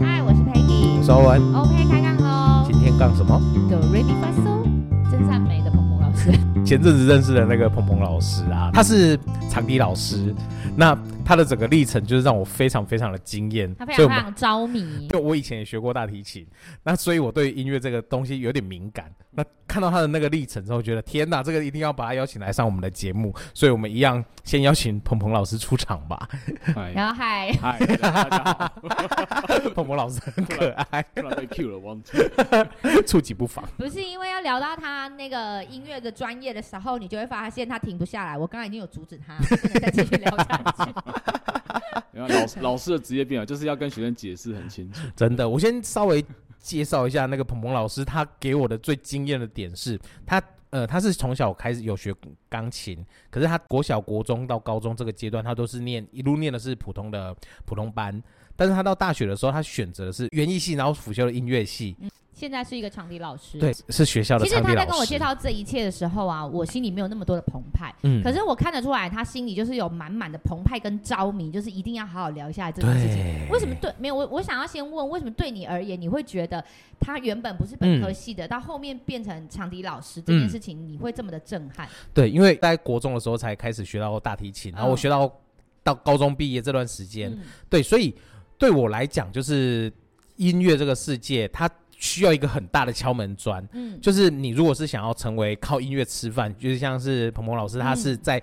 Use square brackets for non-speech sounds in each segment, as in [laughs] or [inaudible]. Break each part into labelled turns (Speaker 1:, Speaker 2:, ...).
Speaker 1: 嗨，我是 Peggy，
Speaker 2: 我是欧文。
Speaker 1: OK，开杠喽。
Speaker 2: 今天杠什
Speaker 1: 么？？The Ready for So，，真善美的。
Speaker 2: 前阵子认识的那个鹏鹏老师啊，他是长笛老师。那他的整个历程就是让我非常非常的惊艳，
Speaker 1: 他非常非常着迷。
Speaker 2: 就我以前也学过大提琴，那所以我对音乐这个东西有点敏感。那看到他的那个历程之后，觉得天哪，这个一定要把他邀请来上我们的节目。所以我们一样先邀请鹏鹏老师出场吧。
Speaker 1: 然后嗨
Speaker 3: 嗨，大家好，
Speaker 2: 鹏鹏老师很可爱，
Speaker 3: 突然被 Q 了，忘记
Speaker 2: 触及不妨。
Speaker 1: 不是因为要聊到他那个音乐的专业的时候，你就会发现他停不下来。我刚刚已经有阻止他，[laughs] 不能再继续聊下去。[laughs]
Speaker 3: 然后老师老师的职业病啊，就是要跟学生解释很清楚。[laughs]
Speaker 2: 真的，我先稍微介绍一下那个鹏鹏老师，他给我的最惊艳的点是，他呃他是从小开始有学钢琴，可是他国小、国中到高中这个阶段，他都是念一路念的是普通的普通班，但是他到大学的时候，他选择的是园艺系，然后辅修了音乐系。嗯
Speaker 1: 现在是一个长笛老师，
Speaker 2: 对，是学校的。
Speaker 1: 其实他在跟我介绍这一切的时候啊，我心里没有那么多的澎湃，嗯，可是我看得出来，他心里就是有满满的澎湃跟着迷，就是一定要好好聊一下这件事情。为什么对？没有我，我想要先问，为什么对你而言，你会觉得他原本不是本科系的，嗯、到后面变成长笛老师这件事情，你会这么的震撼？
Speaker 2: 对，因为在国中的时候才开始学到大提琴，然后我学到到高中毕业这段时间，嗯、对，所以对我来讲，就是音乐这个世界，它。需要一个很大的敲门砖，嗯，就是你如果是想要成为靠音乐吃饭，就是像是鹏鹏老师，他是在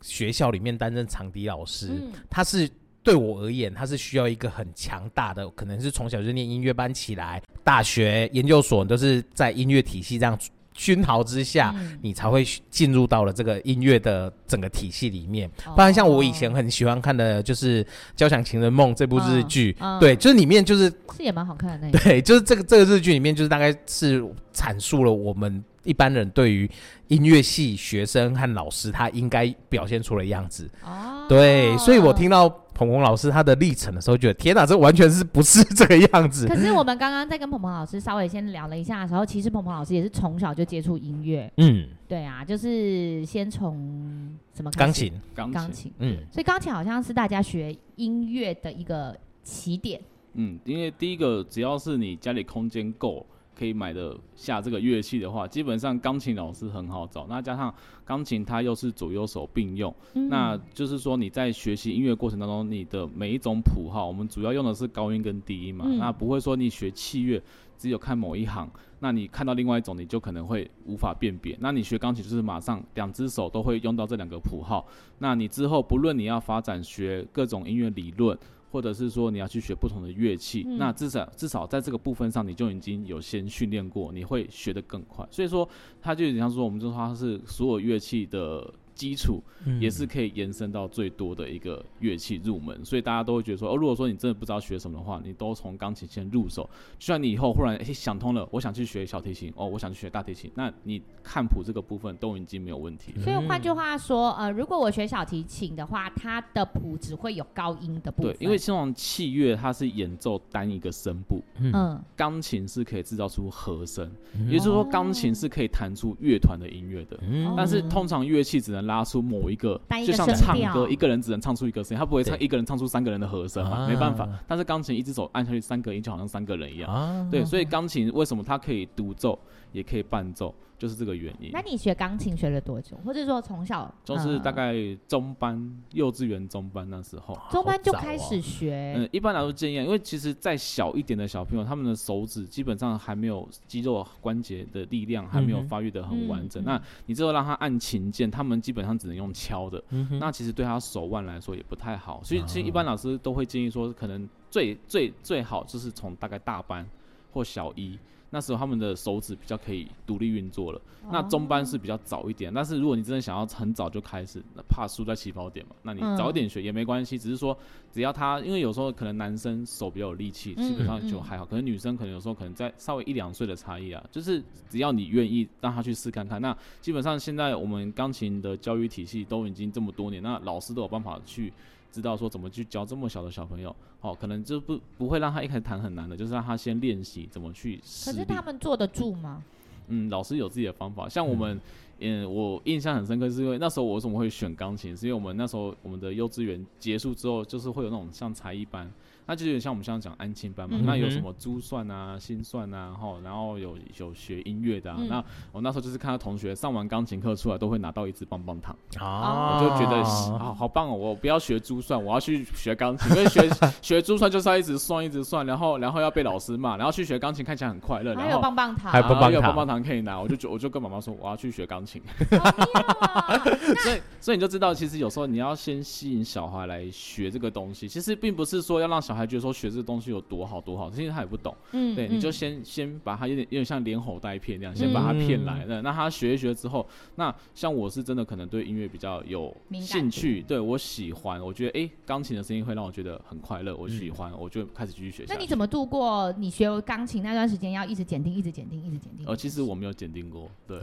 Speaker 2: 学校里面担任长笛老师，嗯，他是对我而言，他是需要一个很强大的，可能是从小就念音乐班起来，大学研究所都是在音乐体系这样。熏陶之下，嗯、你才会进入到了这个音乐的整个体系里面。不然，像我以前很喜欢看的就是《交响情人梦》这部日剧，对，就是里面就是
Speaker 1: 是也蛮好看的那个。
Speaker 2: 对，就是这个这个日剧里面，就是大概是阐述了我们一般人对于音乐系学生和老师他应该表现出的样子。哦，对，所以我听到。鹏鹏老师他的历程的时候，觉得天哪，这完全是不是这个样子？
Speaker 1: 可是我们刚刚在跟鹏鹏老师稍微先聊了一下的时候，其实鹏鹏老师也是从小就接触音乐。嗯，对啊，就是先从什么
Speaker 2: 钢琴，
Speaker 1: 钢琴，嗯，所以钢琴好像是大家学音乐的一个起点。
Speaker 3: 嗯，因为第一个只要是你家里空间够。可以买的下这个乐器的话，基本上钢琴老师很好找。那加上钢琴它又是左右手并用，嗯、那就是说你在学习音乐过程当中，你的每一种谱号，我们主要用的是高音跟低音嘛。嗯、那不会说你学器乐只有看某一行，那你看到另外一种你就可能会无法辨别。那你学钢琴就是马上两只手都会用到这两个谱号。那你之后不论你要发展学各种音乐理论。或者是说你要去学不同的乐器，嗯、那至少至少在这个部分上，你就已经有先训练过，你会学得更快。所以说，它就有点像说，我们就说它是所有乐器的。基础也是可以延伸到最多的一个乐器入门，嗯、所以大家都会觉得说，哦，如果说你真的不知道学什么的话，你都从钢琴先入手。就算你以后忽然诶想通了，我想去学小提琴，哦，我想去学大提琴，那你看谱这个部分都已经没有问题。
Speaker 1: 所以换句话说，呃，如果我学小提琴的话，它的谱只会有高音的部分。
Speaker 3: 对，因为这种器乐它是演奏单一个声部，嗯，钢琴是可以制造出和声，嗯、也就是说钢琴是可以弹出乐团的音乐的。嗯，但是通常乐器只能拉出某一个，就像唱歌，一个人只能唱出一个声音，他不会唱一个人唱出三个人的和声嘛，没办法。但是钢琴一只手按下去三个音，就好像三个人一样。对，所以钢琴为什么它可以独奏，也可以伴奏？就是这个原因。
Speaker 1: 那你学钢琴学了多久？或者说从小
Speaker 3: 就是大概中班、幼稚园中班那时候，
Speaker 1: 中班就开始学。
Speaker 3: 嗯，一般来说建议，因为其实再小一点的小朋友，他们的手指基本上还没有肌肉关节的力量，还没有发育的很完整。那你之后让他按琴键，他们基本上只能用敲的。那其实对他手腕来说也不太好。所以其实一般老师都会建议说，可能最最最好就是从大概大班或小一。那时候他们的手指比较可以独立运作了。那中班是比较早一点，但是如果你真的想要很早就开始，那怕输在起跑点嘛，那你早一点学也没关系。只是说，只要他，因为有时候可能男生手比较有力气，基本上就还好。可能女生可能有时候可能在稍微一两岁的差异啊，就是只要你愿意让他去试看看，那基本上现在我们钢琴的教育体系都已经这么多年，那老师都有办法去。知道说怎么去教这么小的小朋友，哦，可能就不不会让他一开始弹很难的，就是让他先练习怎么去。
Speaker 1: 可是他们坐得住吗？
Speaker 3: 嗯，老师有自己的方法，像我们嗯，我印象很深刻，是因为那时候我为什么会选钢琴，是因为我们那时候我们的幼稚园结束之后，就是会有那种像才艺班。那就有点像我们现在讲安亲班嘛，嗯、那有什么珠算啊、心算啊，哈，然后有有学音乐的啊。嗯、那我那时候就是看到同学上完钢琴课出来，都会拿到一支棒棒糖啊，我就觉得好好棒哦！我不要学珠算，我要去学钢琴，因为学 [laughs] 学珠算就是要一直算一直算，然后然后要被老师骂，然后去学钢琴看起来很快乐，然后
Speaker 1: 还有棒棒糖，
Speaker 2: 还有棒棒糖，
Speaker 3: 有棒棒糖可以拿，我就我就跟妈妈说我要去学钢琴。[laughs] 所以所以你就知道，其实有时候你要先吸引小孩来学这个东西，其实并不是说要让小孩觉得说学这个东西。有多好多好，其实他也不懂，嗯，对，你就先先把他有点有点像连哄带骗那样，先把他骗来了，那他学一学之后，那像我是真的可能对音乐比较有兴趣，对我喜欢，我觉得哎，钢琴的声音会让我觉得很快乐，我喜欢，我就开始继续学。
Speaker 1: 那你怎么度过你学钢琴那段时间？要一直检定，一直检定，一直检定？
Speaker 3: 呃，其实我没有检定过，对，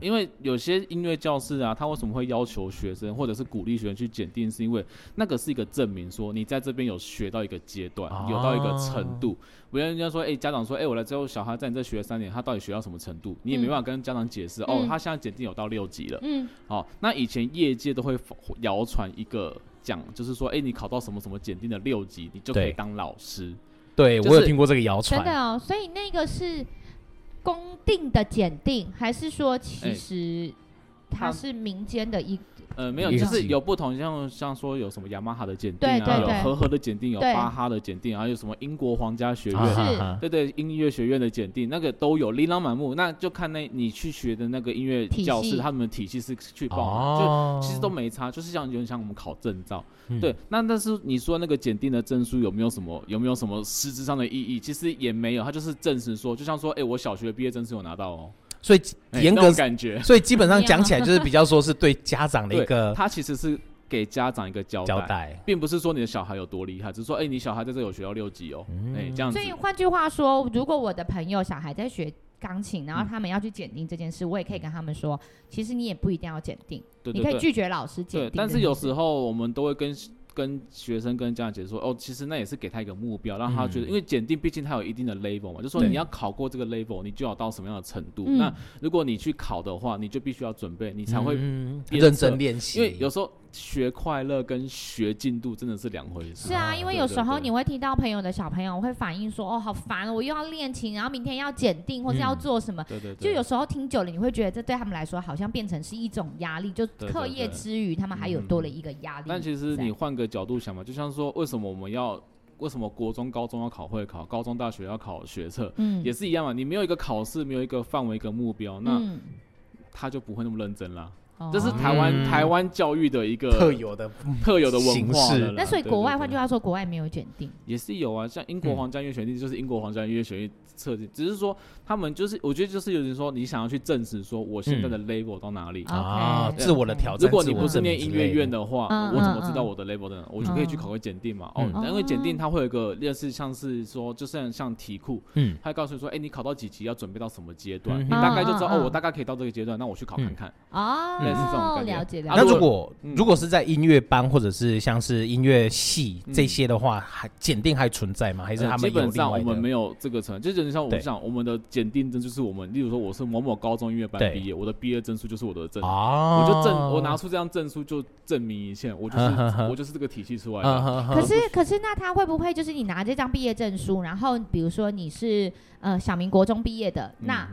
Speaker 3: 因为有些音乐教室啊，他为什么会要求学生或者是鼓励学生去检定？是因为那个是一个证明，说你在这边有学到一个阶段，有到一个程度，不然人家说，哎、欸，家长说，哎、欸，我来之后，小孩在你这学了三年，他到底学到什么程度？你也没办法跟家长解释。嗯、哦，他现在检定有到六级了。嗯，好、哦，那以前业界都会谣传一个讲，就是说，哎、欸，你考到什么什么检定的六级，你就可以当老师。
Speaker 2: 对，就是、我有听过这个谣传。
Speaker 1: 真的哦，所以那个是公定的检定，还是说其实它是民间的一？
Speaker 3: 呃，没有，就是有不同，像像说有什么雅马哈的检定啊，有和和的检定，有巴哈的检定，还有什么英国皇家学院，对对，音乐学院的检定，那个都有琳琅满目。那就看那你去学的那个音乐教室，他们的体系是去报，就其实都没差，就是像有点像我们考证照。对，那但是你说那个检定的证书有没有什么有没有什么实质上的意义？其实也没有，它就是证实说，就像说，哎，我小学毕业证书有拿到哦。
Speaker 2: 所以严格感觉，所以基本上讲起来就是比较说是对家长的一个，
Speaker 3: 他其实是给家长一个交代，并不是说你的小孩有多厉害，只是说，哎，你小孩在这有学到六级哦，哎，这样子。
Speaker 1: 所以换句话说，如果我的朋友小孩在学钢琴，然后他们要去检定这件事，我也可以跟他们说，其实你也不一定要检定，你可以拒绝老师检定。
Speaker 3: 但是有时候我们都会跟。跟学生跟家长解释说，哦，其实那也是给他一个目标，让他觉得，因为检定毕竟它有一定的 level 嘛，就说你要考过这个 level，你就要到什么样的程度。那如果你去考的话，你就必须要准备，你才会
Speaker 2: 认真练习。
Speaker 3: 因为有时候。学快乐跟学进度真的是两回事。
Speaker 1: 是啊，因为有时候你会听到朋友的小朋友会反映说：“哦，好烦，我又要练琴，然后明天要检定，或是要做什么。”对对。就有时候听久了，你会觉得这对他们来说好像变成是一种压力，就课业之余，他们还有多了一个压力。
Speaker 3: 但其实你换个角度想嘛，就像说，为什么我们要为什么国中、高中要考会考，高中、大学要考学测，嗯，也是一样嘛。你没有一个考试，没有一个范围、一个目标，那他就不会那么认真了。这是台湾台湾教育的一个
Speaker 2: 特有的
Speaker 3: 特有的文化。
Speaker 1: 那所以国外换句话说，国外没有检定，
Speaker 3: 也是有啊。像英国皇家音乐学院就是英国皇家音乐学院测定，只是说他们就是我觉得就是有人说你想要去证实说我现在的 level 到哪里。
Speaker 2: 啊，自我的挑战。
Speaker 3: 如果你不是念音乐院的话，我怎么知道我的 level 在哪？我就可以去考个检定嘛。哦，因为检定它会有一个类似像是说，就像像题库，嗯，它会告诉你说，哎，你考到几级要准备到什么阶段，你大概就知道哦，我大概可以到这个阶段，那我去考看看。
Speaker 1: 哦，类似这种感觉。
Speaker 2: 那如果如果是在音乐班或者是像是音乐系这些的话，还检定还存在吗？还是他们
Speaker 3: 基本上我们没有这个成，就是像我们讲，我们的检定证就是我们，例如说我是某某高中音乐班毕业，我的毕业证书就是我的证，我就证我拿出这张证书就证明一切，我就是我就是这个体系出来的。
Speaker 1: 可是可是那他会不会就是你拿这张毕业证书，然后比如说你是呃小明国中毕业的那？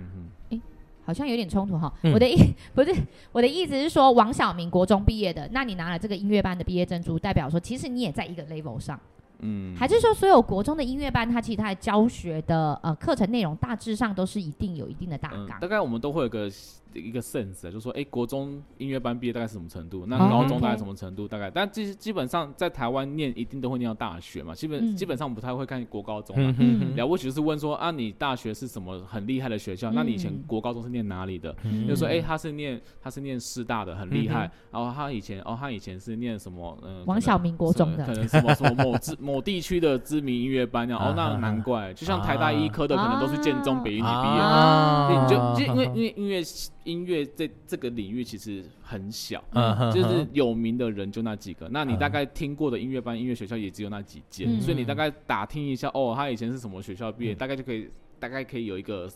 Speaker 1: 好像有点冲突哈，嗯、我的意 [laughs] 不是我的意思是说，王小明国中毕业的，那你拿了这个音乐班的毕业证书，代表说其实你也在一个 level 上，嗯，还是说所有国中的音乐班，它其实它的教学的呃课程内容大致上都是一定有一定的大纲、嗯，
Speaker 3: 大概我们都会有个。一个 sense，就是说，哎，国中音乐班毕业大概是什么程度？那高中大概什么程度？大概，但基基本上在台湾念一定都会念到大学嘛。基本基本上不太会看国高中嘛。了不起就是问说啊，你大学是什么很厉害的学校？那你以前国高中是念哪里的？就说哎，他是念他是念师大的，很厉害。然后他以前哦，他以前是念什么？嗯，
Speaker 1: 王小明国中的，
Speaker 3: 可能什么什么某知某地区的知名音乐班。哦，那难怪，就像台大医科的，可能都是建中、北一女毕业的。你就因为因为音乐音乐这。这个领域其实很小，嗯，就是有名的人就那几个，那你大概听过的音乐班、音乐学校也只有那几间，所以你大概打听一下，哦，他以前是什么学校毕业，大概就可以，大概可以有一个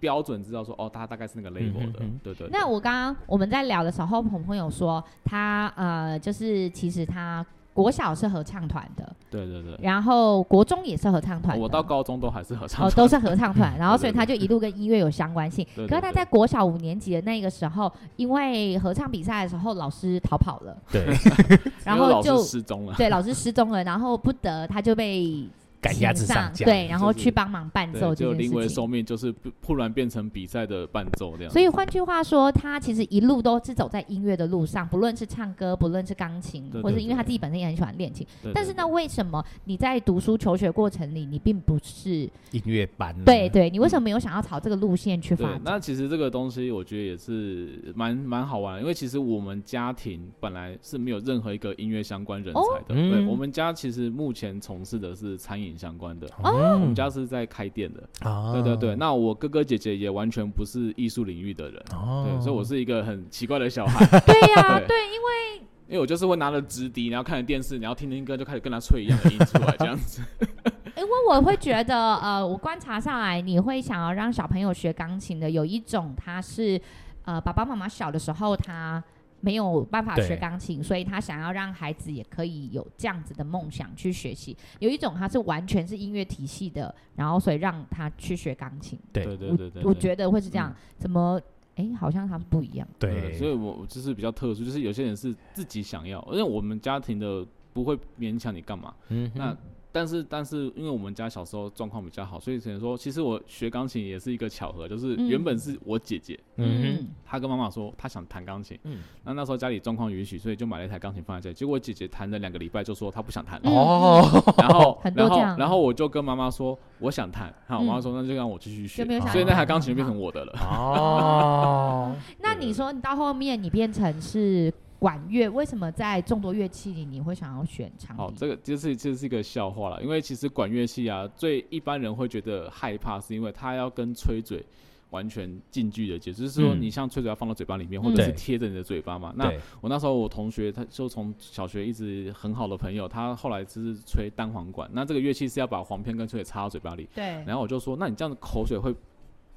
Speaker 3: 标准知道说哦，他大概是那个 level 的，对对。
Speaker 1: 那我刚刚我们在聊的时候，鹏鹏有说他呃，就是其实他。国小是合唱团的，
Speaker 3: 对对对，
Speaker 1: 然后国中也是合唱团，
Speaker 3: 我到高中都还是合唱团，
Speaker 1: 哦，都是合唱团，[laughs] 然后所以他就一路跟音乐有相关性。对对对对，可是他在国小五年级的那个时候，因为合唱比赛的时候老师逃跑了，
Speaker 2: 对，[laughs]
Speaker 1: 然后就
Speaker 3: 失踪了，
Speaker 1: 对，老师失踪了，然后不得他就被。
Speaker 2: 赶鸭子上架，
Speaker 1: 对，然后去帮忙伴奏这件事情。
Speaker 3: 就临危受命，就是突然变成比赛的伴奏这样。
Speaker 1: 所以换句话说，他其实一路都是走在音乐的路上，不论是唱歌，不论是钢琴，或是因为他自己本身也很喜欢练琴。但是那为什么你在读书求学过程里，你并不是
Speaker 2: 音乐班？
Speaker 1: 对对，你为什么没有想要朝这个路线去发展？
Speaker 3: 那其实这个东西，我觉得也是蛮蛮好玩的，因为其实我们家庭本来是没有任何一个音乐相关人才的。哦、对，嗯、我们家其实目前从事的是餐饮相关的。我们家是在开店的，对对对。那我哥哥姐姐也完全不是艺术领域的人，对，所以我是一个很奇怪的小孩。[laughs]
Speaker 1: 对呀，对，因为
Speaker 3: 因为我就是会拿着直笛，然后看着电视，然后听听歌，就开始跟他吹一样的音出来，这样子。[laughs]
Speaker 1: 因为我会觉得，呃，我观察下来，你会想要让小朋友学钢琴的，有一种他是，呃，爸爸妈妈小的时候他。没有办法学钢琴，所以他想要让孩子也可以有这样子的梦想去学习。有一种他是完全是音乐体系的，然后所以让他去学钢琴。
Speaker 2: 对
Speaker 3: 对对对，
Speaker 1: 我觉得会是这样。嗯、怎么？哎，好像他们不一样。
Speaker 3: 对，所以我就是比较特殊，就是有些人是自己想要，因为我们家庭的不会勉强你干嘛。嗯，那。但是但是，因为我们家小时候状况比较好，所以只能说，其实我学钢琴也是一个巧合，就是原本是我姐姐，嗯，她跟妈妈说她想弹钢琴，嗯，那那时候家里状况允许，所以就买了一台钢琴放在这里。结果姐姐弹了两个礼拜就说她不想弹了，哦，然后 [laughs] 然后然后我就跟妈妈说我想弹，好，我妈妈说那就让我继续学，所以那台钢琴就变成我的了。[laughs] [laughs] 哦，
Speaker 1: 那你说你到后面你变成是？管乐为什么在众多乐器里你会想要选长笛？
Speaker 3: 哦，这个就是这是一个笑话了，因为其实管乐器啊，最一般人会觉得害怕，是因为它要跟吹嘴完全近距离的接触，就是说你像吹嘴要放到嘴巴里面，嗯、或者是贴着你的嘴巴嘛。那我那时候我同学他就从小学一直很好的朋友，他后来就是吹单簧管，那这个乐器是要把簧片跟吹嘴插到嘴巴里。对。然后我就说，那你这样子口水会？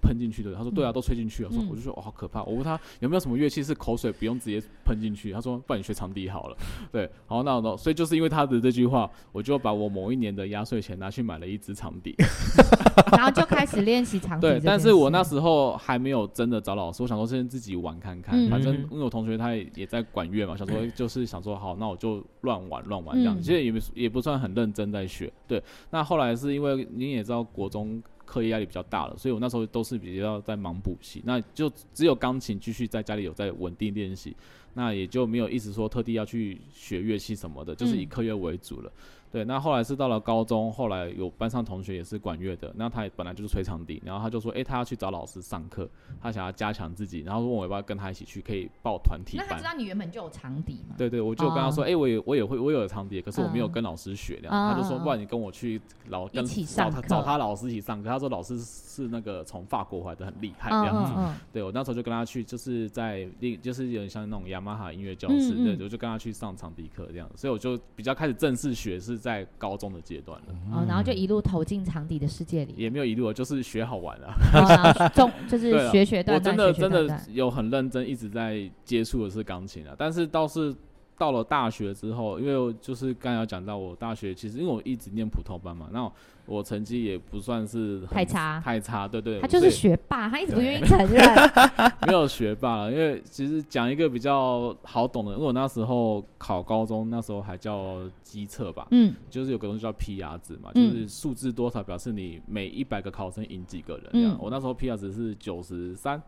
Speaker 3: 喷进去的，他说对啊，都吹进去了。说我就说哦，好可怕。我问他有没有什么乐器是口水不用直接喷进去？他说不然你学长笛好了。[laughs] 对，好，那那所以就是因为他的这句话，我就把我某一年的压岁钱拿去买了一支长笛，[laughs]
Speaker 1: 然后就开始练习长笛。
Speaker 3: 对，但是我那时候还没有真的找老师，我想说先自己玩看看。反正因为我同学他也也在管 [laughs] 乐嘛，想说就是想说好，那我就乱玩乱玩这样。其实也没也不算很认真在学。对，那后来是因为你也知道国中。课业压力比较大了，所以我那时候都是比较在忙补习，那就只有钢琴继续在家里有在稳定练习，那也就没有一直说特地要去学乐器什么的，就是以课业为主了。嗯对，那后来是到了高中，后来有班上同学也是管乐的，那他也本来就是吹长笛，然后他就说，哎，他要去找老师上课，他想要加强自己，然后问我要不要跟他一起去，可以报团体班。
Speaker 1: 那他知道你原本就有长笛吗？
Speaker 3: 对对，我就跟他说，哎、哦，我也我也会，我有长笛，可是我没有跟老师学，这样，嗯、他就说，不然你跟我去老跟找他找他老师一起上课，他说老师是那个从法国回来的，很厉害这样子。嗯嗯。嗯、对，我那时候就跟他去，就是在另就是有点像那种雅马哈音乐教室，对，我就跟他去上长笛课这样，所以我就比较开始正式学是在高中的阶段了，
Speaker 1: 哦，然后就一路投进长笛的世界里，
Speaker 3: 也没有一路，就是学好玩啊，
Speaker 1: 中就是学学段段，
Speaker 3: 我真的真的有很认真一直在接触的是钢琴啊，但是倒是到了大学之后，因为就是刚才有讲到我大学其实因为我一直念普通班嘛，那。我成绩也不算是
Speaker 1: 太差，
Speaker 3: 太差，对对。
Speaker 1: 他就是学霸，他一直不愿意承认。[laughs]
Speaker 3: 没有学霸了，因为其实讲一个比较好懂的，因为我那时候考高中，那时候还叫机测吧，嗯，就是有个东西叫 PR 值嘛，就是数字多少表示你每一百个考生赢几个人这样。我那时候 PR 值是九十三。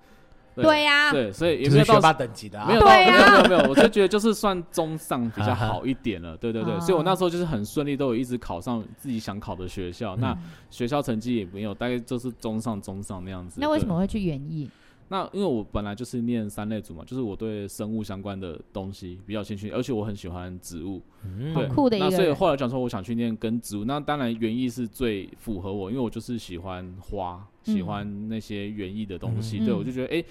Speaker 1: 对呀，
Speaker 3: 对，所以也没有到学霸等级的，没有，没有，没有，没有，我就觉得就是算中上比较好一点了，[laughs] 对对对，所以我那时候就是很顺利，都有一直考上自己想考的学校，那学校成绩也没有，大概就是中上中上那样子。
Speaker 1: 那为什么会去园艺？
Speaker 3: 那因为我本来就是念三类组嘛，就是我对生物相关的东西比较兴趣，而且我很喜欢植物，
Speaker 1: 嗯、对，酷的一个。
Speaker 3: 那所以后来讲说我想去念跟植物，那当然园艺是最符合我，因为我就是喜欢花，喜欢那些园艺的东西，嗯、对，我就觉得哎、欸，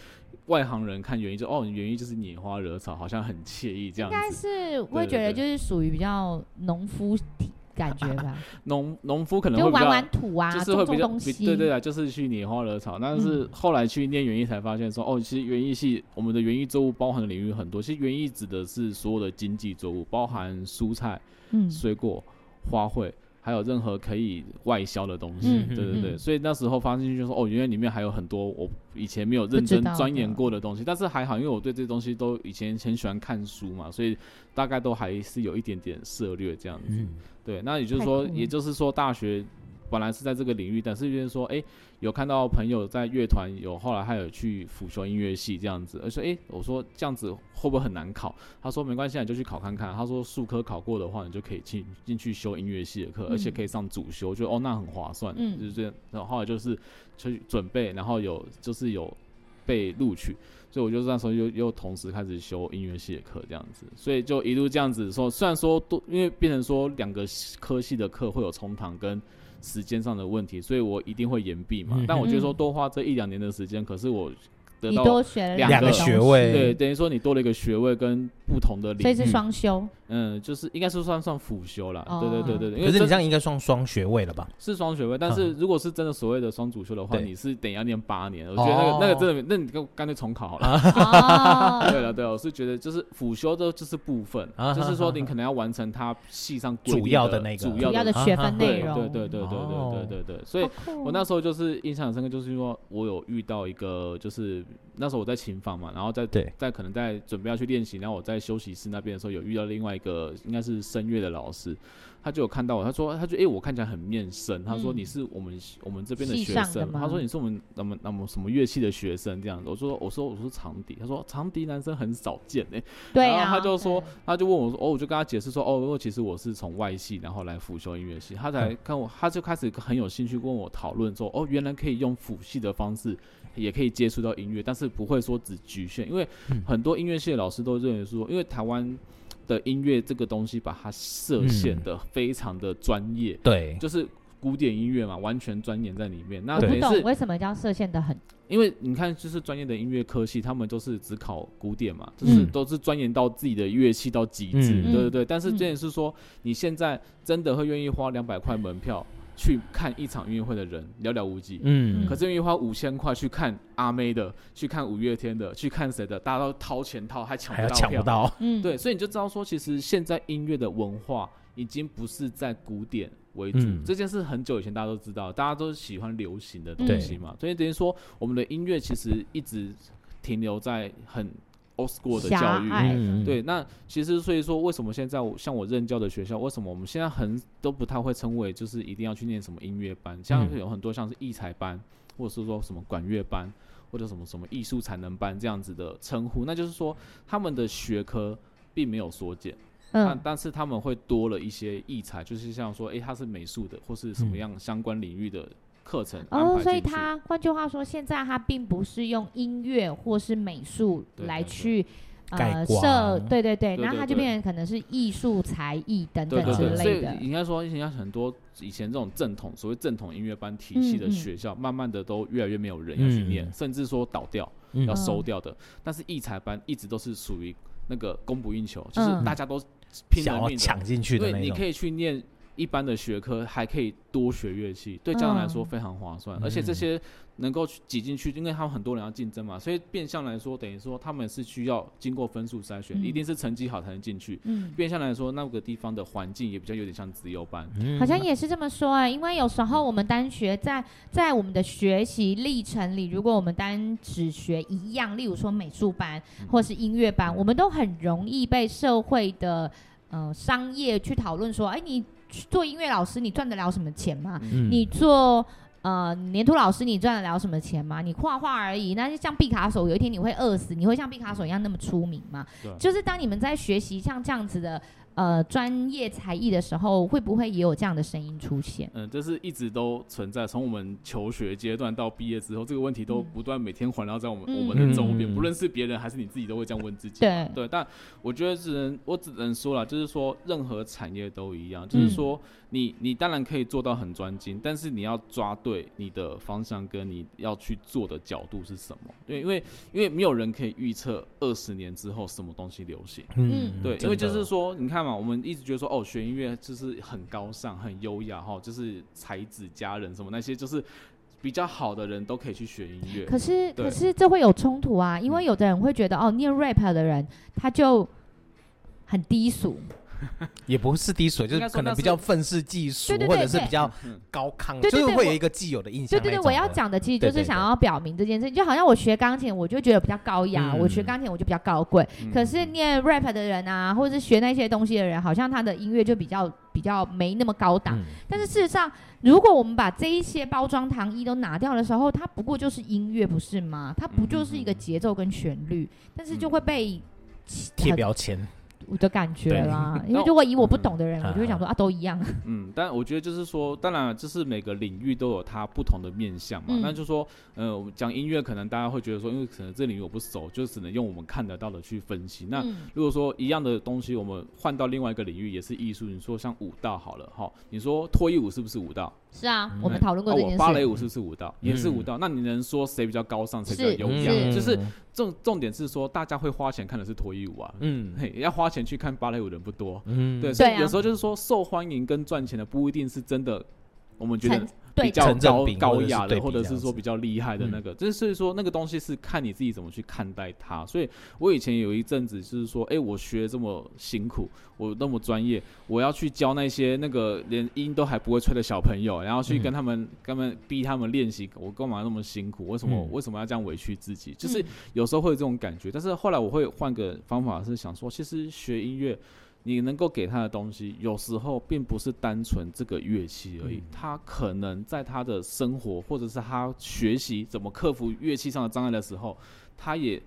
Speaker 3: 外行人看园艺就哦，园艺就是拈花惹草，好像很惬意这样子。应
Speaker 1: 该是会觉得就是属于比较农夫体。感觉吧。[laughs]
Speaker 3: 农农夫可能会
Speaker 1: 就玩玩土啊，
Speaker 3: 就是会比
Speaker 1: 较
Speaker 3: 对对啊，就是去拈花惹草。但是后来去念园艺才发现说，哦，其实园艺系我们的园艺作物包含的领域很多。其实园艺指的是所有的经济作物，包含蔬菜、嗯、水果、花卉。还有任何可以外销的东西，嗯、对对对，嗯、所以那时候发现就是说，哦，原来里面还有很多我以前没有认真钻研过的东西，但是还好，因为我对这些东西都以前很喜欢看书嘛，所以大概都还是有一点点涉略这样子。嗯、对，那也就是说，也就是说大学。本来是在这个领域，但是就是说，哎、欸，有看到朋友在乐团有，后来还有去辅修音乐系这样子，而且，哎、欸，我说这样子会不会很难考？他说没关系，你就去考看看。他说数科考过的话，你就可以进进去修音乐系的课，嗯、而且可以上主修，就哦，那很划算，嗯、就是这样。然后后来就是去准备，然后有就是有被录取，所以我就那时候又又同时开始修音乐系的课这样子，所以就一路这样子说，虽然说都因为变成说两个科系的课会有重堂跟。时间上的问题，所以我一定会延毕嘛。嗯、但我觉得说多花这一两年的时间，可是我。
Speaker 1: 你多学了
Speaker 2: 两个学位，
Speaker 3: 对，等于说你多了一个学位跟不同的领域，
Speaker 1: 所以是双修。
Speaker 3: 嗯，就是应该是算算辅修啦。对对对对对。
Speaker 2: 可是你这样应该算双学位了吧？
Speaker 3: 是双学位，但是如果是真的所谓的双主修的话，你是等于要念八年。我觉得那个那个真的，那你就干脆重考好了。[laughs] 对了对了，我是觉得就是辅修的就是部分，就是说你可能要完成它系上
Speaker 2: 主要的那个
Speaker 3: 主要
Speaker 1: 的学分内容。
Speaker 3: 对对对对对对对对。所以我那时候就是印象很深刻，就是说我有遇到一个就是。那时候我在琴房嘛，然后在对在可能在准备要去练习，然后我在休息室那边的时候有遇到另外一个应该是声乐的老师，他就有看到我，他说他就哎、欸、我看起来很面生，他说你是我们我们这边的学生，他说你是我们那么那么什么乐器的学生？这样子，我说我说我说长笛，他说长笛男生很少见哎、欸，
Speaker 1: 对啊，
Speaker 3: 然后他就说他就问我说哦，我就跟他解释说哦，因为其实我是从外系然后来辅修音乐系，他才看我，他就开始很有兴趣跟我讨论说哦，原来可以用辅系的方式。也可以接触到音乐，但是不会说只局限，因为很多音乐系的老师都认为说，因为台湾的音乐这个东西把它设限的非常的专业，
Speaker 2: 对，
Speaker 3: 就是古典音乐嘛，完全钻研在里面。那
Speaker 1: 我不懂为什么叫设限的很，
Speaker 3: 因为你看，就是专业的音乐科系，他们都是只考古典嘛，就是都是钻研到自己的乐器到极致，对对对。但是这也是说，你现在真的会愿意花两百块门票？去看一场音乐会的人寥寥无几，嗯，可是愿意花五千块去看阿妹的，去看五月天的，去看谁的，大家都掏钱掏，还抢不到票，抢不到，嗯，对，所以你就知道说，其实现在音乐的文化已经不是在古典为主，嗯、这件事很久以前大家都知道，大家都喜欢流行的东西嘛，对。所以等于说我们的音乐其实一直停留在很。Old school 的教育，爱对，那其实所以说，为什么现在我像我任教的学校，为什么我们现在很都不太会称为就是一定要去念什么音乐班，像有很多像是艺才班，或者是说什么管乐班，或者什么什么艺术才能班这样子的称呼，那就是说他们的学科并没有缩减，嗯，但但是他们会多了一些艺才，就是像说，诶、欸，他是美术的，或是什么样相关领域的。课程哦，
Speaker 1: 所以他换句话说，现在他并不是用音乐或是美术来去呃设，对对对，那他就变成可能是艺术才艺等等之类的。所
Speaker 3: 以应该说，应该很多以前这种正统所谓正统音乐班体系的学校，慢慢的都越来越没有人要去念，甚至说倒掉要收掉的。但是艺才班一直都是属于那个供不应求，就是大家都拼了命
Speaker 2: 抢进去的那种。
Speaker 3: 对，你可以去念。一般的学科还可以多学乐器，对家长来说非常划算，嗯、而且这些能够挤进去，因为他们很多人要竞争嘛，所以变相来说，等于说他们是需要经过分数筛选，嗯、一定是成绩好才能进去。嗯，变相来说，那个地方的环境也比较有点像资优班，
Speaker 1: 嗯、好像也是这么说啊、欸。因为有时候我们单学在在我们的学习历程里，如果我们单只学一样，例如说美术班或是音乐班，嗯、我们都很容易被社会的呃商业去讨论说，哎、欸，你。做音乐老师，你赚得了什么钱吗？嗯、你做呃粘土老师，你赚得了什么钱吗？你画画而已，那就像毕卡索，有一天你会饿死，你会像毕卡索一样那么出名吗？就是当你们在学习像这样子的。呃，专业才艺的时候，会不会也有这样的声音出现？
Speaker 3: 嗯，这是一直都存在，从我们求学阶段到毕业之后，这个问题都不断每天环绕在我们、嗯、我们的周边，嗯、不论是别人还是你自己，都会这样问自己。对对，但我觉得只能我只能说了，就是说任何产业都一样，就是说你你当然可以做到很专精，但是你要抓对你的方向跟你要去做的角度是什么？对，因为因为没有人可以预测二十年之后什么东西流行。嗯，对，因为就是说你看。看嘛，我们一直觉得说，哦，学音乐就是很高尚、很优雅，哈，就是才子佳人什么那些，就是比较好的人都可以去学音乐。
Speaker 1: 可是，可是这会有冲突啊，因为有的人会觉得，哦，念 rap 的人他就很低俗。[laughs]
Speaker 2: 也不是低俗，就是可能比较愤世嫉俗，或者是比较高亢，
Speaker 1: 对对对，
Speaker 2: 就是会有一个既有的印象。
Speaker 1: 对对对，我要讲的其实就是想要表明这件事，就好像我学钢琴，我就觉得比较高雅；我学钢琴，我就比较高贵。可是念 rap 的人啊，或者是学那些东西的人，好像他的音乐就比较比较没那么高档。但是事实上，如果我们把这一些包装糖衣都拿掉的时候，它不过就是音乐，不是吗？它不就是一个节奏跟旋律，但是就会被
Speaker 2: 贴标签。
Speaker 1: 我的感觉啦，[laughs] 因为如果以我不懂的人，我就会想说啊，都一样。[laughs]
Speaker 3: 嗯，但我觉得就是说，当然就是每个领域都有它不同的面向嘛。那就是说，呃，我们讲音乐，可能大家会觉得说，因为可能这领域我不熟，就只能用我们看得到的去分析。那如果说一样的东西，我们换到另外一个领域也是艺术，你说像舞蹈好了哈，你说脱衣舞是不是舞蹈？
Speaker 1: 是啊，我们讨论过这件事。
Speaker 3: 芭蕾舞是不是舞蹈？也是舞蹈。那你能说谁比较高尚，谁比较优雅？就是重重点是说，大家会花钱看的是脱衣舞啊。嗯，嘿，要花钱去看芭蕾舞的人不多。嗯，对，所以有时候就是说，受欢迎跟赚钱的不一定是真的。我们觉得比较高高雅的，或者是说比较厉害的那个，就是所以说那个东西是看你自己怎么去看待它。所以我以前有一阵子就是说，哎，我学这么辛苦，我那么专业，我要去教那些那个连音都还不会吹的小朋友，然后去跟他们，跟他们逼他们练习，我干嘛那么辛苦？为什么为什么要这样委屈自己？就是有时候会有这种感觉。但是后来我会换个方法，是想说，其实学音乐。你能够给他的东西，有时候并不是单纯这个乐器而已，嗯、他可能在他的生活，或者是他学习怎么克服乐器上的障碍的时候，他也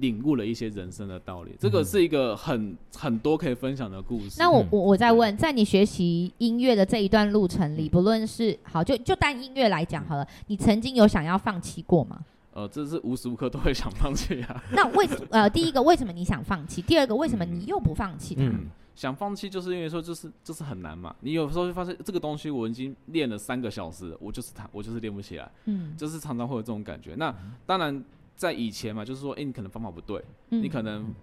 Speaker 3: 领悟了一些人生的道理。嗯、这个是一个很很多可以分享的故事。
Speaker 1: 那我我我在问，在你学习音乐的这一段路程里，不论是好，就就单音乐来讲好了，你曾经有想要放弃过吗？
Speaker 3: 呃，这是无时无刻都会想放弃啊。[laughs]
Speaker 1: 那为呃，第一个为什么你想放弃？第二个为什么你又不放弃？
Speaker 3: 嗯，想放弃就是因为说就是就是很难嘛。你有时候会发现这个东西我已经练了三个小时，我就是弹，我就是练不起来。嗯，就是常常会有这种感觉。那当然在以前嘛，就是说，哎，你可能方法不对，你可能。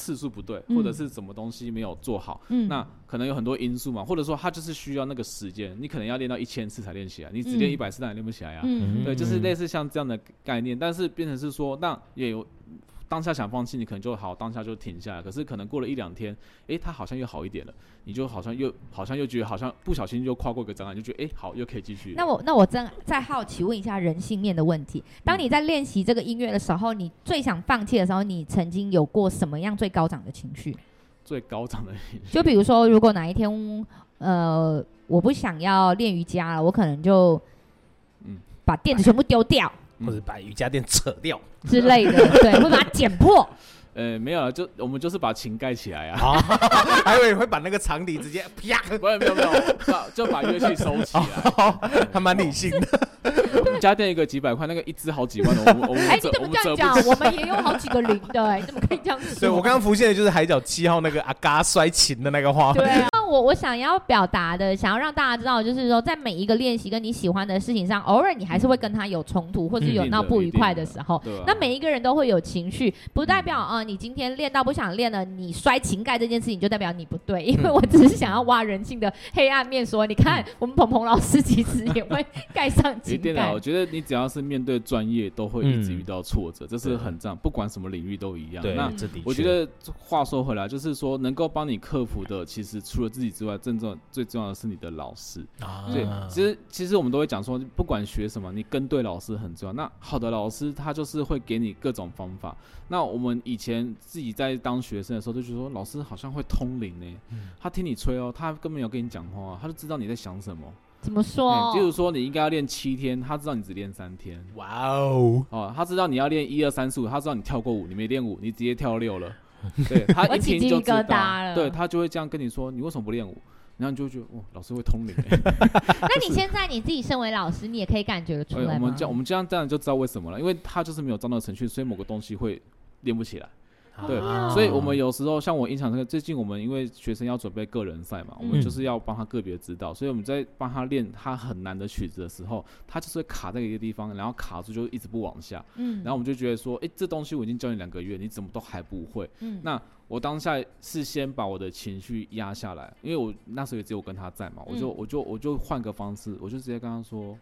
Speaker 3: 次数不对，或者是什么东西没有做好，嗯、那可能有很多因素嘛，或者说他就是需要那个时间，你可能要练到一千次才练起来，你只练一百次当然练不起来呀、啊。嗯、对，就是类似像这样的概念，但是变成是说，那也有。当下想放弃，你可能就好，当下就停下来。可是可能过了一两天，哎，他好像又好一点了，你就好像又好像又觉得好像不小心就跨过一个障碍，就觉得哎，好，又可以继续。
Speaker 1: 那我那我真再好奇问一下人性面的问题：当你在练习这个音乐的时候，你最想放弃的时候，你曾经有过什么样最高涨的情绪？
Speaker 3: 最高涨的情绪，
Speaker 1: 就比如说，如果哪一天，呃，我不想要练瑜伽了，我可能就嗯把垫子全部丢掉。
Speaker 2: 或者把瑜伽垫扯掉
Speaker 1: 之类的，对，会把它剪破。
Speaker 3: 呃，没有，就我们就是把琴盖起来啊。
Speaker 2: 还以为会把那个长笛直接啪，
Speaker 3: 没有没有没有，把就把乐器收起来，[laughs]
Speaker 2: 还蛮理性的。
Speaker 3: 瑜伽垫一个几百块，那个一支好几万的，我们我们
Speaker 1: 哎，你怎么这样讲？我们也有好几个零的，哎，怎么可以这样子？
Speaker 2: 对，我刚刚浮现的就是海角七号那个阿嘎摔琴的那个画面。
Speaker 1: 对啊。我我想要表达的，想要让大家知道，就是说，在每一个练习跟你喜欢的事情上，偶尔你还是会跟他有冲突，或是有闹不愉快的时候。那每一个人都会有情绪，不代表啊、呃，你今天练到不想练了，你摔琴盖这件事情就代表你不对。因为我只是想要挖人性的黑暗面，说你看，我们鹏鹏老师其实也会盖上琴盖。
Speaker 3: 我觉得你只要是面对专业，都会一直遇到挫折，这是很正常，不管什么领域都一样。那我觉得话说回来，就是说能够帮你克服的，其实除了自己之外，真正最重要的是你的老师。啊对，其实其实我们都会讲说，不管学什么，你跟对老师很重要。那好的老师，他就是会给你各种方法。那我们以前自己在当学生的时候，就觉得说老师好像会通灵呢，他听你吹哦，他根本没有跟你讲话，他就知道你在想什么。
Speaker 1: 怎么说？
Speaker 3: 就是说你应该要练七天，他知道你只练三天。
Speaker 2: 哇哦！
Speaker 3: 哦，他知道你要练一二三四五，他知道你跳过五，你没练五，你直接跳六了。[laughs] 对，他一听就知道，对，他就会这样跟你说，你为什么不练五？然后你就觉得，哇，老师会通灵。[laughs]
Speaker 1: 那你现在你自己身为老师，你也可以感觉得出来吗？
Speaker 3: 我们这样，我们这样这样就知道为什么了，因为他就是没有照那个程序，所以某个东西会练不起来。对，所以我们有时候像我印象那个，最近我们因为学生要准备个人赛嘛，我们就是要帮他个别指导，所以我们在帮他练他很难的曲子的时候，他就是会卡在一个地方，然后卡住就一直不往下。嗯，然后我们就觉得说，哎，这东西我已经教你两个月，你怎么都还不会？嗯，那我当下是先把我的情绪压下来，因为我那时候也只有跟他在嘛，我就我就我就换个方式，我就直接跟他说。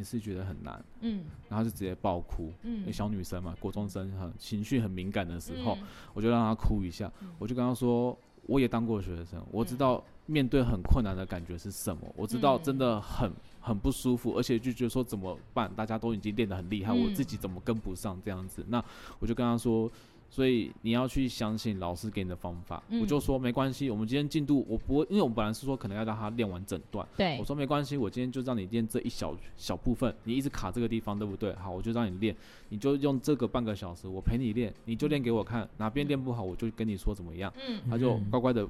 Speaker 3: 你是觉得很难，嗯，然后就直接爆哭，嗯，小女生嘛，国中生很情绪很敏感的时候，嗯、我就让她哭一下，嗯、我就跟她说，我也当过学生，嗯、我知道面对很困难的感觉是什么，嗯、我知道真的很很不舒服，而且就觉得说怎么办，大家都已经练得很厉害，嗯、我自己怎么跟不上这样子，那我就跟她说。所以你要去相信老师给你的方法，嗯、我就说没关系，我们今天进度我不会，因为我们本来是说可能要让他练完整段，对，我说没关系，我今天就让你练这一小小部分，你一直卡这个地方，对不对？好，我就让你练，你就用这个半个小时，我陪你练，你就练给我看，哪边练不好，我就跟你说怎么样，嗯，他就乖乖的。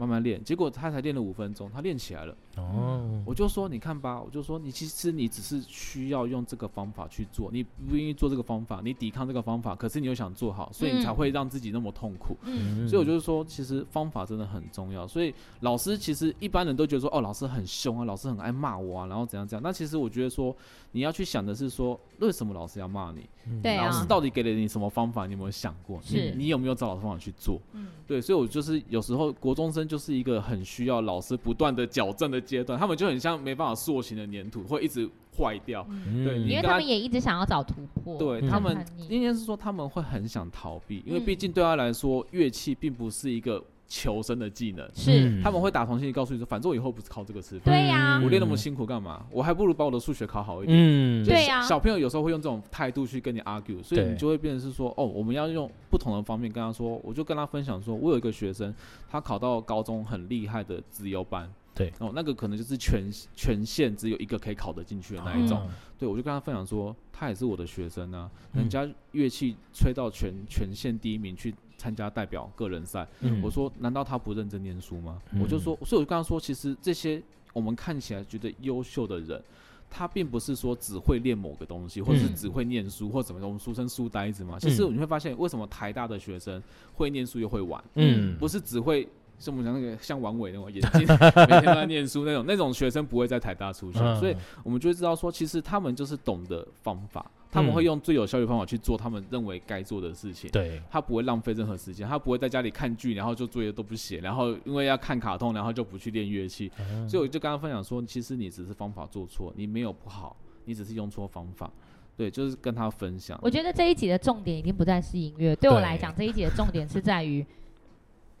Speaker 3: 慢慢练，结果他才练了五分钟，他练起来了。哦，我就说你看吧，我就说你其实你只是需要用这个方法去做，你不愿意做这个方法，你抵抗这个方法，可是你又想做好，所以你才会让自己那么痛苦。嗯，所以我就是说，其实方法真的很重要。所以老师其实一般人都觉得说，哦，老师很凶啊，老师很爱骂我啊，然后怎样怎样。那其实我觉得说，你要去想的是说，为什么老师要骂你？对啊，老师到底给了你什么方法？你有没有想过？是，你有没有照老师方法去做？嗯，对，所以我就是有时候国中生。就是一个很需要老师不断的矫正的阶段，他们就很像没办法塑形的粘土，会一直坏掉。嗯、对，因
Speaker 1: 为他们也一直想要找突破。
Speaker 3: 对他们，应该是说他们会很想逃避，因为毕竟对他来说，乐器并不是一个。求生的技能是，他们会打从心里告诉你说，反正我以后不是靠这个吃饭。
Speaker 1: 对呀，
Speaker 3: 我练那么辛苦干嘛？我还不如把我的数学考好一点。嗯，对呀。小朋友有时候会用这种态度去跟你 argue，所以你就会变成是说，哦，我们要用不同的方面跟他说。我就跟他分享说，我有一个学生，他考到高中很厉害的资优班。对，哦，那个可能就是全全县只有一个可以考得进去的那一种。对，我就跟他分享说，他也是我的学生啊，人家乐器吹到全全县第一名去。参加代表个人赛，嗯、我说难道他不认真念书吗？嗯、我就说，所以我就跟他说，其实这些我们看起来觉得优秀的人，他并不是说只会练某个东西，或者是只会念书，或怎么样，我们俗称书呆子嘛。其实你会发现，为什么台大的学生会念书又会玩？嗯，不是只会像我们讲那个像王伟那种眼睛 [laughs] 每天都在念书那种，那种学生不会在台大出现。嗯、所以我们就会知道说，其实他们就是懂得方法。他们会用最有效率的方法去做他们认为该做的事情。对，他不会浪费任何时间，他不会在家里看剧，然后就作业都不写，然后因为要看卡通，然后就不去练乐器。嗯、所以我就跟他分享说，其实你只是方法做错，你没有不好，你只是用错方法。对，就是跟他分享。
Speaker 1: 我觉得这一集的重点已经不再是音乐，对我来讲，这一集的重点是在于，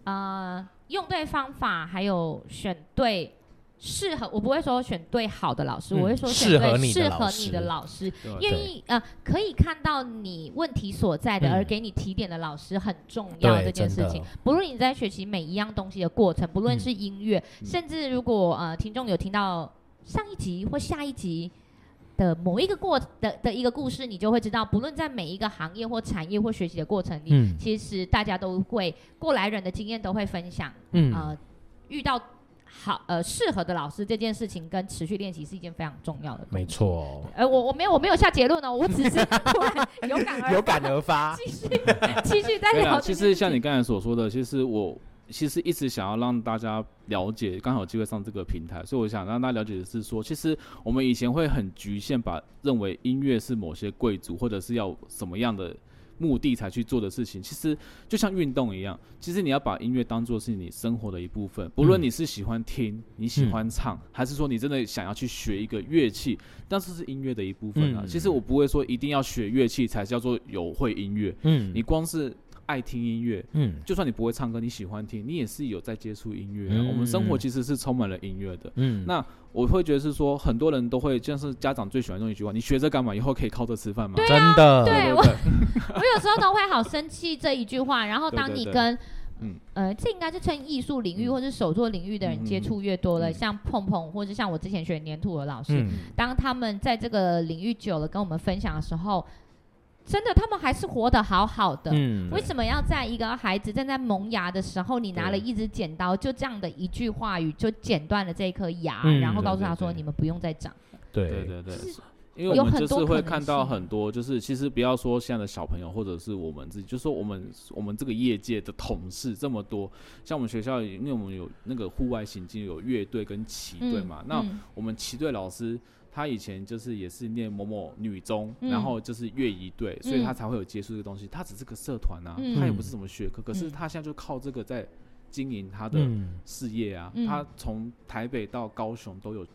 Speaker 1: 呃，用对方法，还有选对。适合我不会说选对好的老师，嗯、我会说选对适合你的老师，愿意呃可以看到你问题所在的，嗯、而给你提点的老师很重要这件事情。不论你在学习每一样东西的过程，不论是音乐，嗯、甚至如果呃听众有听到上一集或下一集的某一个过的的一个故事，你就会知道，不论在每一个行业或产业或学习的过程里，嗯、其实大家都会过来人的经验都会分享，嗯、呃遇到。好，呃，适合的老师这件事情跟持续练习是一件非常重要的。
Speaker 2: 没错、哦。
Speaker 1: 呃，我我没有我没有下结论呢，我只是 [laughs] 突然有感而
Speaker 2: 有感而发，[laughs]
Speaker 1: 继续继续再聊。
Speaker 3: 其实像你刚才所说的，其实我其实一直想要让大家了解，刚好有机会上这个平台，所以我想让大家了解的是说，其实我们以前会很局限，把认为音乐是某些贵族或者是要什么样的。目的才去做的事情，其实就像运动一样。其实你要把音乐当做是你生活的一部分，不论你是喜欢听、你喜欢唱，还是说你真的想要去学一个乐器，但是是音乐的一部分啊。其实我不会说一定要学乐器才叫做有会音乐。嗯，你光是。爱听音乐，嗯，就算你不会唱歌，你喜欢听，你也是有在接触音乐我们生活其实是充满了音乐的，嗯。那我会觉得是说，很多人都会，像是家长最喜欢用一句话：“你学这干嘛？以后可以靠这吃
Speaker 1: 饭吗？”
Speaker 2: 真的，
Speaker 1: 对我，[laughs] 我有时候都会好生气这一句话。然后当你跟，嗯，呃，这应该是称艺术领域或是手作领域的人接触越多了，嗯、像碰碰或者像我之前学粘土的老师，嗯、当他们在这个领域久了，跟我们分享的时候。真的，他们还是活得好好的。嗯，为什么要在一个孩子正在萌芽的时候，你拿了一支剪刀，就这样的一句话语就剪断了这一颗牙，然后告诉他说：“你们不用再长。”
Speaker 2: 对对对。
Speaker 3: 因为我们就是会看到很多，就是其实不要说现在的小朋友，或者是我们自己，就是说我们我们这个业界的同事这么多，像我们学校，因为我们有那个户外行进，有乐队跟旗队嘛，嗯、那我们旗队老师他以前就是也是念某某女中，嗯、然后就是乐仪队，所以他才会有接触这个东西。他只是个社团啊，嗯、他也不是什么学科，可是他现在就靠这个在经营他的事业啊。嗯、他从台北到高雄都有。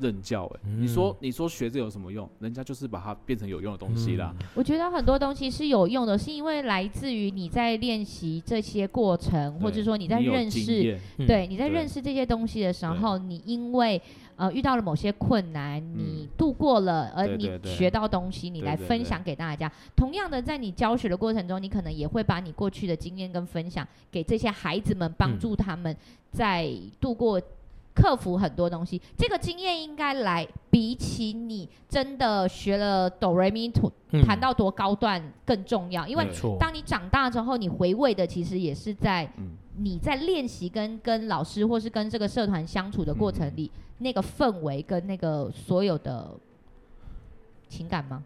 Speaker 3: 任教哎、欸，嗯、你说你说学这有什么用？人家就是把它变成有用的东西啦。
Speaker 1: 我觉得很多东西是有用的，是因为来自于你在练习这些过程，或者说你在认识，你对你在认识这些东西的时候，你因为呃遇到了某些困难，你度过了，而你学到东西，你来分享给大家。同样的，在你教学的过程中，你可能也会把你过去的经验跟分享给这些孩子们，帮助他们在度过。克服很多东西，这个经验应该来比起你真的学了哆来咪吐弹到多高段更重要。因为当你长大之后，你回味的其实也是在你在练习跟跟老师或是跟这个社团相处的过程里，那个氛围跟那个所有的情感吗？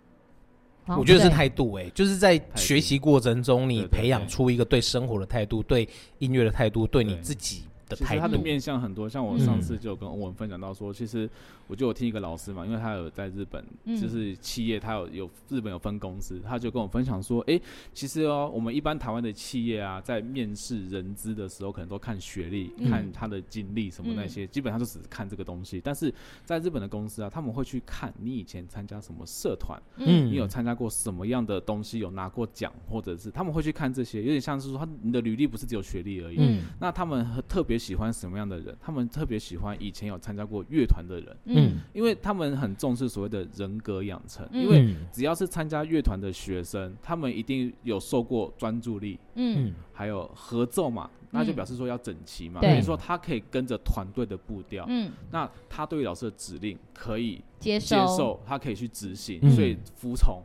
Speaker 2: 我觉得是态度，哎，就是在学习过程中，你培养出一个对生活的态度，对音乐的态度，对你自己。
Speaker 3: 其实他的面向很多，像我上次就跟欧文分享到说，嗯、其实我就有听一个老师嘛，因为他有在日本，就是企业，他有有日本有分公司，他就跟我分享说，哎、欸，其实哦，我们一般台湾的企业啊，在面试人资的时候，可能都看学历，嗯、看他的经历什么那些，嗯、基本上就只是看这个东西。但是在日本的公司啊，他们会去看你以前参加什么社团，嗯，你有参加过什么样的东西，有拿过奖，或者是他们会去看这些，有点像是说，他你的履历不是只有学历而已，嗯，那他们特别。喜欢什么样的人？他们特别喜欢以前有参加过乐团的人，嗯，因为他们很重视所谓的人格养成。嗯、因为只要是参加乐团的学生，他们一定有受过专注力，嗯，还有合奏嘛，那就表示说要整齐嘛，等于、嗯、说他可以跟着团队的步调，嗯，那他对于老师的指令可以接受，接受他可以去执行，嗯、所以服从。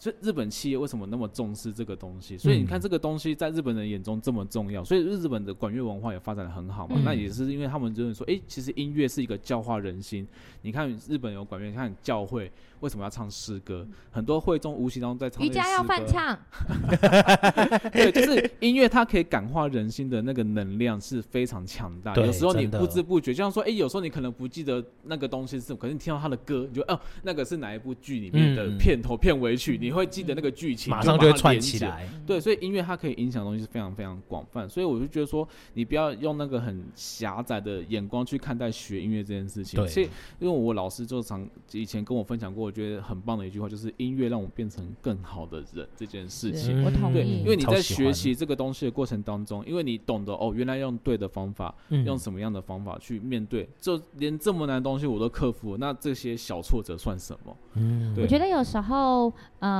Speaker 3: 所以日本企业为什么那么重视这个东西？所以你看这个东西在日本人眼中这么重要，所以日本的管乐文化也发展的很好嘛。嗯、那也是因为他们就是说，哎、欸，其实音乐是一个教化人心。你看日本有管乐，你看教会为什么要唱诗歌？很多会众无形当中在唱。瑜
Speaker 1: 伽要翻唱。[laughs]
Speaker 3: 对，就是音乐它可以感化人心的那个能量是非常强大。对有时候你不知不觉，就像说，哎、欸，有时候你可能不记得那个东西是什么，可是你听到他的歌，你就哦，那个是哪一部剧里面的片头片尾曲，嗯、你会记得那个剧情，马上就会串起来。对，所以音乐它可以影响的东西是非常非常广泛。所以我就觉得说，你不要用那个很狭窄的眼光去看待学音乐这件事情。所以，因为我老师就常以前跟我分享过，我觉得很棒的一句话，就是音乐让我变成更好的人这件事情。
Speaker 1: 我同意。
Speaker 3: 对，因为你在学习这个东西的过程当中，因为你懂得哦，原来用对的方法，嗯、用什么样的方法去面对，就连这么难的东西我都克服，那这些小挫折算什么？嗯，
Speaker 1: 我觉得有时候，呃，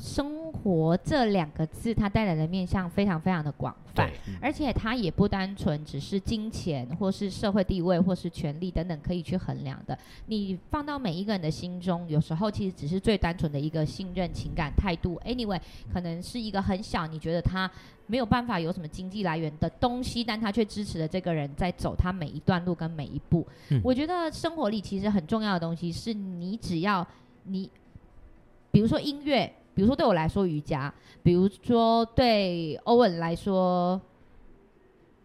Speaker 1: 生活这两个字它带来的面向非常非常的广泛，而且它也不单纯只是金钱或是社会地位或是权利等等可以去衡量的。你放到每一个人的心中，有时候其实只是最单纯的一个信任、情感、态度。Anyway，可能是一个很小，你觉得他没有办法有什么经济来源的东西，但他却支持了这个人在走他每一段路跟每一步。嗯、我觉得生活里其实很重要的东西是你只要你，比如说音乐，比如说对我来说瑜伽，比如说对欧文来说。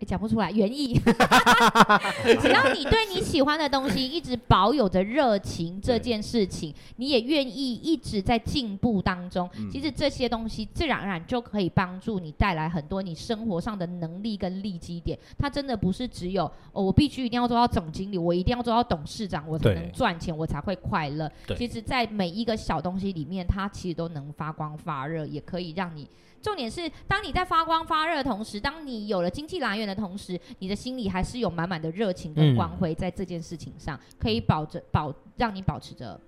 Speaker 1: 讲不出来，原意。[laughs] 只要你对你喜欢的东西一直保有着热情，这件事情，你也愿意一直在进步当中。其实这些东西自然而然就可以帮助你带来很多你生活上的能力跟利基点。它真的不是只有哦，我必须一定要做到总经理，我一定要做到董事长，我才能赚钱，我才会快乐。其实，在每一个小东西里面，它其实都能发光发热，也可以让你。重点是，当你在发光发热的同时，当你有了经济来源的同时，你的心里还是有满满的热情跟光辉在这件事情上，嗯、可以保着保让你保持着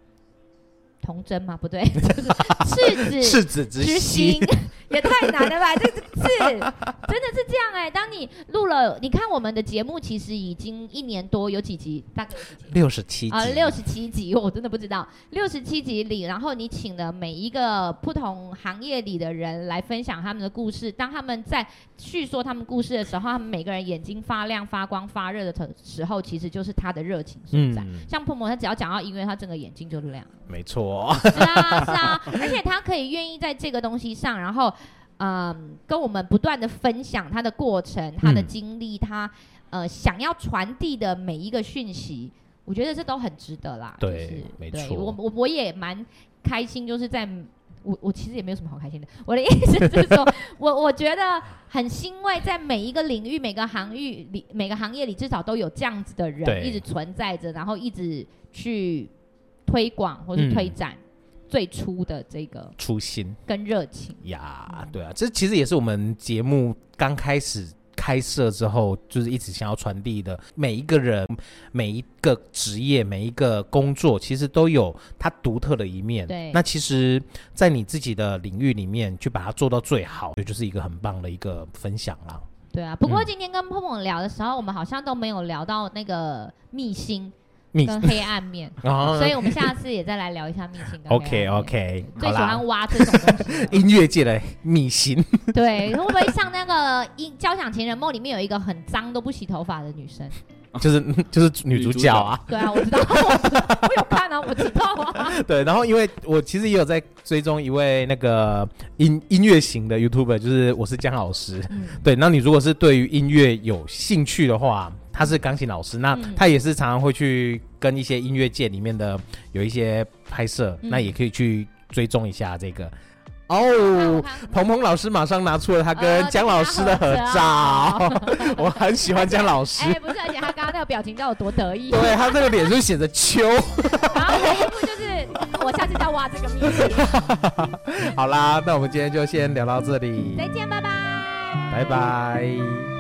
Speaker 1: 童真吗？不对，就是赤子 [laughs] 赤子之心，也太难了吧？这是真的是这样哎、欸。当你录了，你看我们的节目其实已经一年多，有几集？大概？
Speaker 2: 六十七集啊，
Speaker 1: 六十七集，我真的不知道。六十七集里，然后你请了每一个不同行业里的人来分享他们的故事。当他们在叙说他们故事的时候，他们每个人眼睛发亮、发光、发热的时候，其实就是他的热情所在。嗯、像澎澎，他只要讲到音乐，他整个眼睛就亮。
Speaker 2: 没错，[laughs]
Speaker 1: 是啊，是啊，而且他可以愿意在这个东西上，然后。嗯，跟我们不断的分享他的过程、他的经历、嗯、他呃想要传递的每一个讯息，我觉得这都很值得啦。
Speaker 2: 对，
Speaker 1: 就是、
Speaker 2: 没错。
Speaker 1: 我我我也蛮开心，就是在我我其实也没有什么好开心的。[laughs] 我的意思是说，我我觉得很欣慰，在每一个领域、每个行业里、每个行业里，至少都有这样子的人一直存在着，然后一直去推广或是推展。嗯最初的这个
Speaker 2: 初心
Speaker 1: 跟热情
Speaker 2: 呀，对啊，这其实也是我们节目刚开始开设之后，就是一直想要传递的。每一个人、每一个职业、每一个工作，其实都有它独特的一面。
Speaker 1: 对，
Speaker 2: 那其实，在你自己的领域里面，去把它做到最好，也就是一个很棒的一个分享啦。
Speaker 1: 对啊，不过今天跟碰碰聊的时候，嗯、我们好像都没有聊到那个秘辛。跟黑暗面，[laughs] 所以我们下次也再来聊一下秘辛。
Speaker 2: OK OK，
Speaker 1: 最喜欢挖这种东西。
Speaker 2: 音乐界的秘辛。
Speaker 1: 对，会不会像那个《音交响情人梦》里面有一个很脏都不洗头发的女生？[laughs]
Speaker 2: 就是就是女主角啊。
Speaker 1: 对啊，我知道，我有看啊，我知道啊。[laughs]
Speaker 2: 对，然后因为我其实也有在追踪一位那个音音乐型的 YouTuber，就是我是姜老师。对，那你如果是对于音乐有兴趣的话。他是钢琴老师，那他也是常常会去跟一些音乐界里面的有一些拍摄，嗯、那也可以去追踪一下这个。哦，鹏鹏老师马上拿出了他跟姜老师的合照，[laughs] 我很喜欢姜老
Speaker 1: 师。不是，而且他刚刚那个表情该有多得意。
Speaker 2: 对，他这个脸就写着秋。[laughs]
Speaker 1: 然后第一步就是，我下次再挖这个秘密。[laughs]
Speaker 2: 好啦，那我们今天就先聊到这里。
Speaker 1: 再见，拜拜。
Speaker 2: 拜拜。